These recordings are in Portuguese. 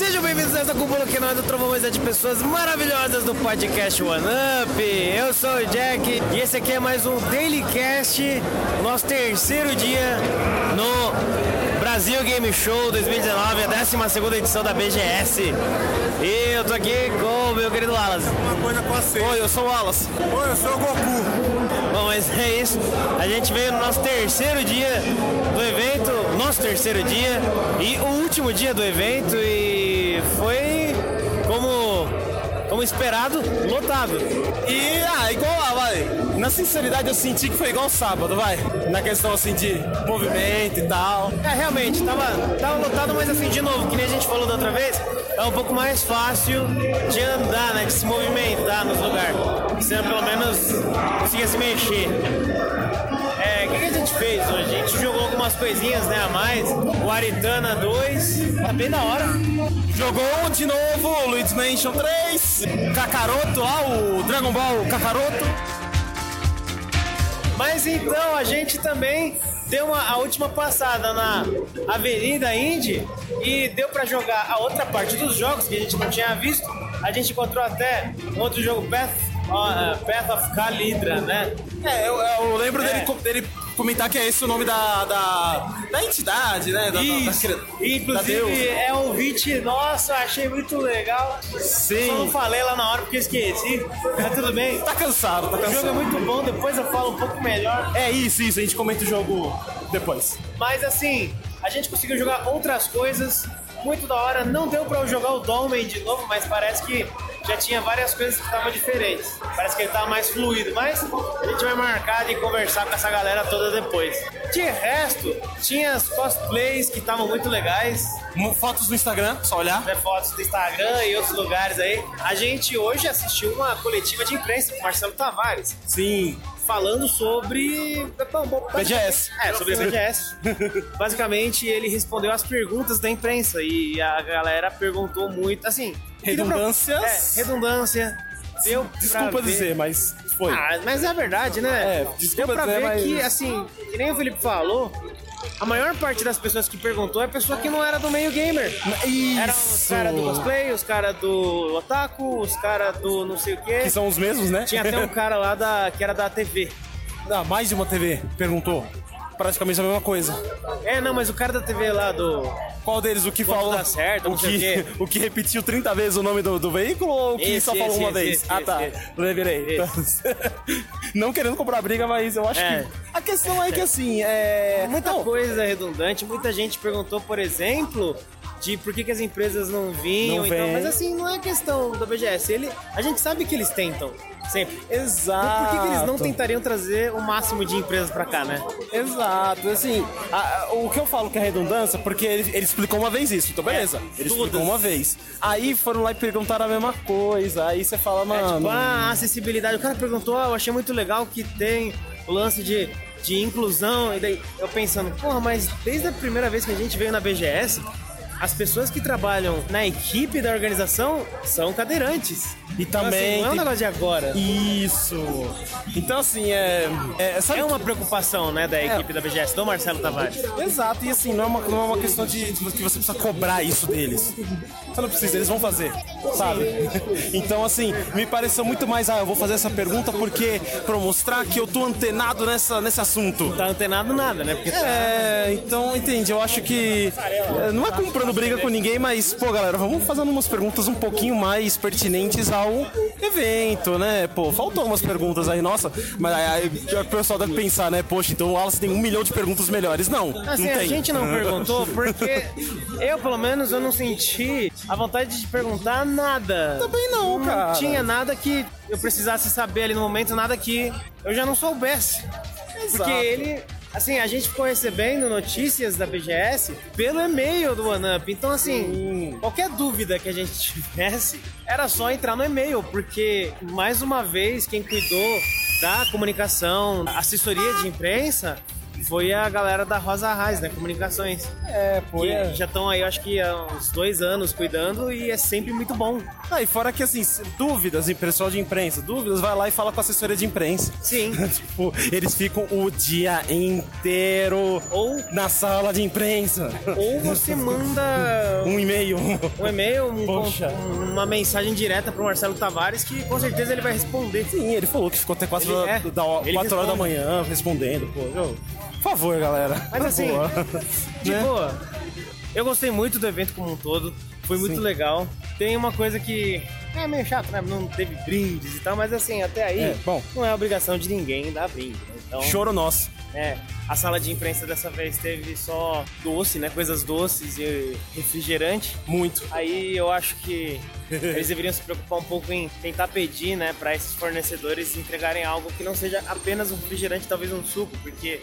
Sejam bem-vindos a essa cúpula que nós do Trovão é de pessoas maravilhosas do podcast One Up. Eu sou o Jack e esse aqui é mais um Daily Cast, nosso terceiro dia no Brasil Game Show 2019, a 12 edição da BGS. E eu tô aqui com o meu querido Wallace. Uma coisa com. Oi, eu sou o Wallace. Oi, eu sou o Goku. Bom, mas é isso. A gente veio no nosso terceiro dia do evento, nosso terceiro dia e o último dia do evento e foi como como esperado, lotado. E, ah, igual lá, vai. Na sinceridade, eu senti que foi igual sábado, vai. Na questão, assim, de movimento e tal. É, realmente, tava, tava lotado, mas assim, de novo, que nem a gente falou da outra vez, é um pouco mais fácil de andar, né? De se movimentar nos lugares. Você pelo menos conseguia se mexer. Gente fez hoje? A gente jogou algumas coisinhas, né, a mais. O Aritana 2, tá bem da hora. Jogou de novo o Luigi's Mansion 3. Kakaroto lá, o Dragon Ball Kakaroto. Mas então a gente também deu uma, a última passada na Avenida Indy e deu pra jogar a outra parte dos jogos que a gente não tinha visto. A gente encontrou até um outro jogo, Path, uh, Path of Calidra, né? É, eu, eu lembro É. Dele, dele comentar que é esse o nome da, da, da entidade, né? Da, Isso. da, da, Inclusive é um hit, nossa, achei muito legal. Sim. Só não falei lá na hora porque esqueci. Mas tudo bem. Tá cansado, tá O jogo é cansado. muito bom, depois eu falo um pouco melhor. É isso, isso. A gente comenta o jogo depois. Mas assim, a gente conseguiu jogar outras coisas muito da hora. Não deu pra eu jogar o Dolmen de novo, mas parece que já tinha várias coisas que estavam diferentes. Parece que ele tava mais fluido, mas a gente vai marcar de conversar com essa galera toda depois. De resto, tinha as cosplays que estavam muito legais. Fotos no Instagram, só olhar. Ver fotos do Instagram e outros lugares aí. A gente hoje assistiu uma coletiva de imprensa com Marcelo Tavares Sim. Falando sobre. Bom, bom, BGS. É, sobre BGS. Basicamente, ele respondeu as perguntas da imprensa e a galera perguntou muito, assim. deu pra- Redundâncias. É, redundância. Deu Desculpa ver- dizer, mas foi. Ah, mas é a verdade, né? É, desculpa Deu pra dizer, ver mas- que, assim, que nem o Felipe falou, a maior parte das pessoas que perguntou é pessoa que não era do meio gamer. Isso. Eram os caras do cosplay, os caras do otaku, os caras do não sei o quê. Que são os mesmos, né? Tinha até um cara lá da, que era da TV. Ah, mais de uma TV perguntou. Praticamente a mesma coisa. É, não, mas o cara da TV lá do. Qual deles? O que Quando falou? dá certo, o que, o que repetiu 30 vezes o nome do, do veículo ou o que Esse, só falou esse, uma esse, vez? ah, tá. Lembrei. Não querendo comprar briga, mas eu acho É. que. A questão é que assim, é. Muita Não, coisa redundante, muita gente perguntou, por exemplo, de por que, que as empresas não vinham Não e tal. vêm. Mas assim, não é questão da BGS. Ele, a gente sabe que eles tentam, sempre. Exato. Mas por que, que eles não tentariam trazer o máximo de empresas pra cá, né? Exato, assim, a- a- o que eu falo que é redundância, porque ele, ele explicou uma vez isso, então beleza. É, ele todas. explicou uma vez. Aí foram lá e perguntaram a mesma coisa, aí você fala, É, mano. tipo, ah, acessibilidade. O cara perguntou, ah, eu achei muito legal que tem o lance de, de inclusão. E daí eu pensando, porra, mas desde a primeira vez que a gente veio na BGS, as pessoas que trabalham na equipe da organização são cadeirantes. E Então, assim, também não é um negócio de agora. Isso. Então, assim, é. É, sabe É uma preocupação, né, da equipe da BGS, do Marcelo Tavares. Exato, e assim, não é uma, não é uma questão de que você precisa cobrar isso deles. Você não precisa, eles vão fazer, sabe? Então, assim, me pareceu muito mais, ah, eu vou fazer essa pergunta porque, pra mostrar que eu tô antenado nessa, nesse assunto. Tá antenado nada, né? Porque É, então, entende, eu acho que é, não é comprando briga com ninguém, mas, pô, galera, vamos fazendo umas perguntas um pouquinho mais pertinentes ao evento, né? Pô, faltou umas perguntas aí, nossa, mas aí, o pessoal deve pensar, né? Poxa, então o Wallace tem um milhão de perguntas melhores. Não, Assim, não a tem. gente não perguntou porque eu, pelo menos, eu não senti a vontade de perguntar nada. Também não, cara. Não tinha nada que eu precisasse saber ali no momento, nada que eu já não soubesse. Exato. Porque ele, assim, a gente ficou recebendo notícias da BGS pelo e-mail do OneUp. Então, assim, qualquer dúvida que a gente tivesse, era só entrar no e-mail, porque, mais uma vez, quem cuidou da comunicação, assessoria de imprensa, foi a galera da Rosa Raiz, né? Comunicações. É, pô. Que é. já estão aí, acho que há uns dois anos cuidando e é sempre muito bom. Ah, e fora que, assim, dúvidas, pessoal de imprensa, dúvidas, vai lá e fala com a assessoria de imprensa. Sim. tipo, eles ficam o dia inteiro Ou, na sala de imprensa. ou você manda Um e-mail. um e-mail, um- um- uma mensagem direta pro Marcelo Tavares que com certeza ele vai responder. Sim, ele falou que ficou até 4 Ele- horas, é, horas da manhã respondendo, pô. Eu- Por favor, galera. Mas assim, favor. De Né? boa. Eu gostei muito do evento como um todo. Foi muito Sim. legal. Tem uma coisa que é meio chato, né? Não teve brindes e tal, mas assim, até aí É, bom. não é obrigação de ninguém dar brinde. né? Então, Choro nosso. é, a sala de imprensa dessa vez teve só doce, né? Coisas doces e refrigerante. Muito. Aí eu acho que eles deveriam se preocupar um pouco em tentar pedir, né, para esses fornecedores entregarem algo que não seja apenas um refrigerante, talvez um suco, porque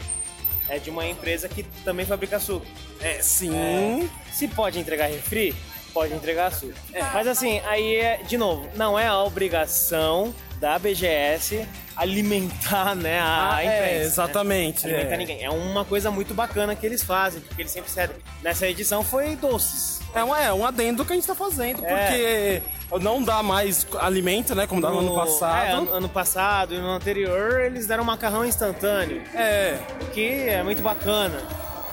é de uma empresa que também fabrica suco. É, sim. Se pode entregar refri, pode entregar suco. Mas assim, aí é, de novo, não é a obrigação da BGS alimentar, né, a, Ah, é, né? exatamente, Alimentar é. ninguém. É uma coisa muito bacana que eles fazem, porque eles sempre cedem. Nessa edição foi doces. É um, é um adendo que a gente tá fazendo, É. porque não dá mais alimento, né? Como dava no ano É, passado. ano, ano passado e no anterior eles deram macarrão instantâneo, É, que é muito bacana.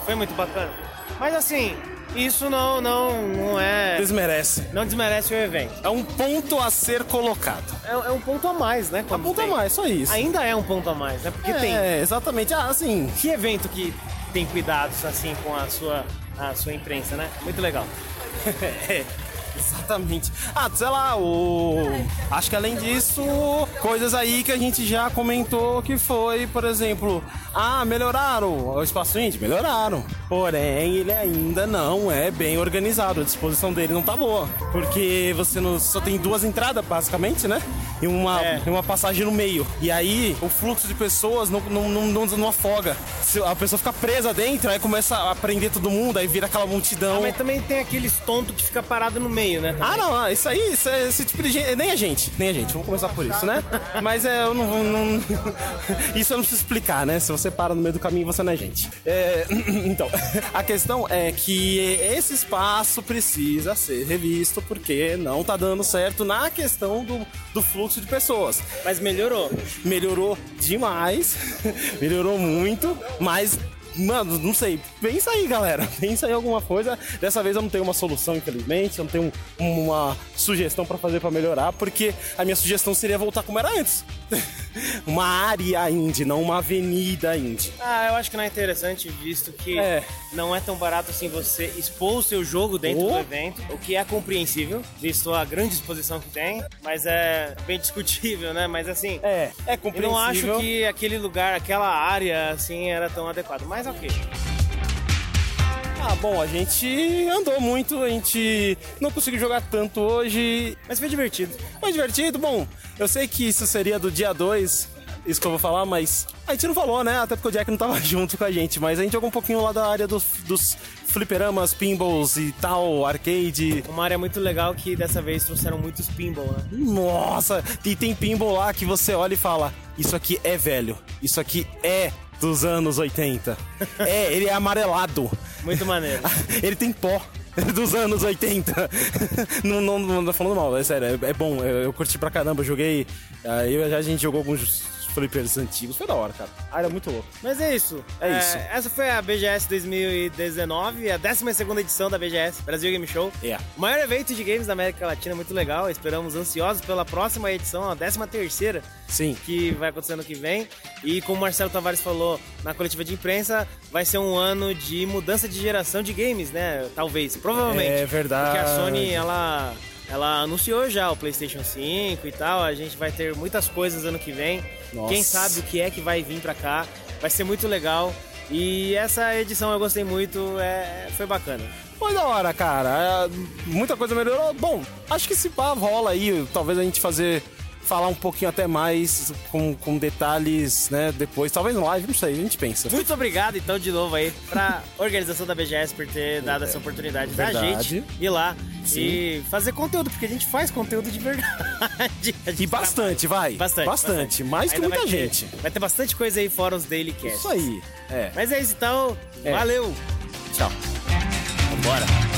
Foi muito bacana. Mas assim, isso não, não, não é. desmerece. Não desmerece o evento. É um ponto a ser colocado. É, é um ponto a mais, né? Um quando ponto a tem. mais, só isso. Ainda é um ponto a mais, né? Porque é, tem. exatamente. Ah, assim, Que evento que tem cuidados assim com a sua, a sua imprensa, né? Muito legal. Exatamente. Ah, sei lá, o. Acho que além disso, coisas aí que a gente já comentou que foi, por exemplo, ah, melhoraram o espaço indie? Melhoraram. Porém, ele ainda não é bem organizado. A disposição dele não tá boa. Porque você não, só tem duas entradas, basicamente, né? E uma, É. uma passagem no meio. E aí, o fluxo de pessoas não, não, não, não, afoga. A pessoa fica presa dentro, aí começa a prender todo mundo, aí vira aquela multidão. Mas também tem aqueles tontos que fica parado no meio, né? Ah, não, ah, isso aí, isso é, esse tipo de gente. Nem a gente, nem a gente, vamos começar por isso, né? Mas é, eu não vou. não- Isso eu não preciso explicar, né? Se você para no meio do caminho, você não é gente. É, Então, a questão é que esse espaço precisa ser revisto porque não tá dando certo na questão do, do fluxo de pessoas. Mas melhorou. Melhorou demais, melhorou muito, mas. Mano, não sei. Pensa aí, galera. Pensa em alguma coisa. Dessa vez eu não tenho uma solução, infelizmente. Eu não tenho um- uma sugestão pra fazer pra melhorar, porque a minha sugestão seria voltar como era antes. uma área indie, não uma avenida indie. Ah, eu acho que não é interessante, visto que É. não é tão barato assim você expor o seu jogo dentro Oh. do evento, o que é compreensível, visto a grande exposição que tem, mas é bem discutível, né? Mas assim, É, é eu compreensível. não acho que aquele lugar, aquela área, assim, era tão adequado. Mas ok. Ah, bom, a gente andou muito, a gente não conseguiu jogar tanto hoje. Mas foi divertido. Foi divertido, bom. Eu sei que isso seria do dia 2, isso que eu vou falar, mas a gente não falou, né? Até porque o Jack não tava junto com a gente, mas a gente jogou um pouquinho lá da área dos, dos fliperamas, pinballs e tal, arcade. Uma área muito legal que dessa vez trouxeram muitos pinball, né? Nossa, e tem pinball lá que você olha e fala: Isso aqui é velho, isso aqui é dos anos 80. É, ele é amarelado. Muito maneiro. Ele tem pó dos anos 80. não, não, não tô falando mal, é sério, é, é bom. Eu, eu curti pra caramba, joguei. Aí a gente jogou alguns flippers antigos, foi da hora, cara. Ah, era muito louco. Mas é isso. É isso. Essa foi a BGS 2019, a 12 edição da BGS, Brasil Game Show. É. O maior evento de games da América Latina, muito legal. Esperamos ansiosos pela próxima edição, a 13 terceira, Sim. que vai acontecer ano que vem. E como o Marcelo Tavares falou na coletiva de imprensa, vai ser um ano de mudança de geração de games, né? Talvez, provavelmente. É verdade. Porque a Sony, ela, ela anunciou já o PlayStation 5 e tal. A gente vai ter muitas coisas ano que vem. Nossa. Quem sabe o que é que vai vir pra cá. Vai ser muito legal. E essa edição eu gostei muito, é, foi bacana. Foi da hora, cara. É, Muita coisa melhorou. Bom, acho que se pá rola aí, talvez a gente fazer falar um pouquinho até mais com, com detalhes, né? Depois, talvez no live, não sei, a gente pensa. Muito obrigado, então, de novo aí, pra organização da BGS por ter dado essa oportunidade da Verdade. gente ir lá e fazer conteúdo, porque a gente faz conteúdo de verdade. E bastante, vai. Bastante. Bastante. Mais que Ainda muita vai ter- gente. vai ter bastante coisa aí fora os Daily Cast. Isso aí. É. Mas é isso então. É. Valeu. Tchau. Vambora.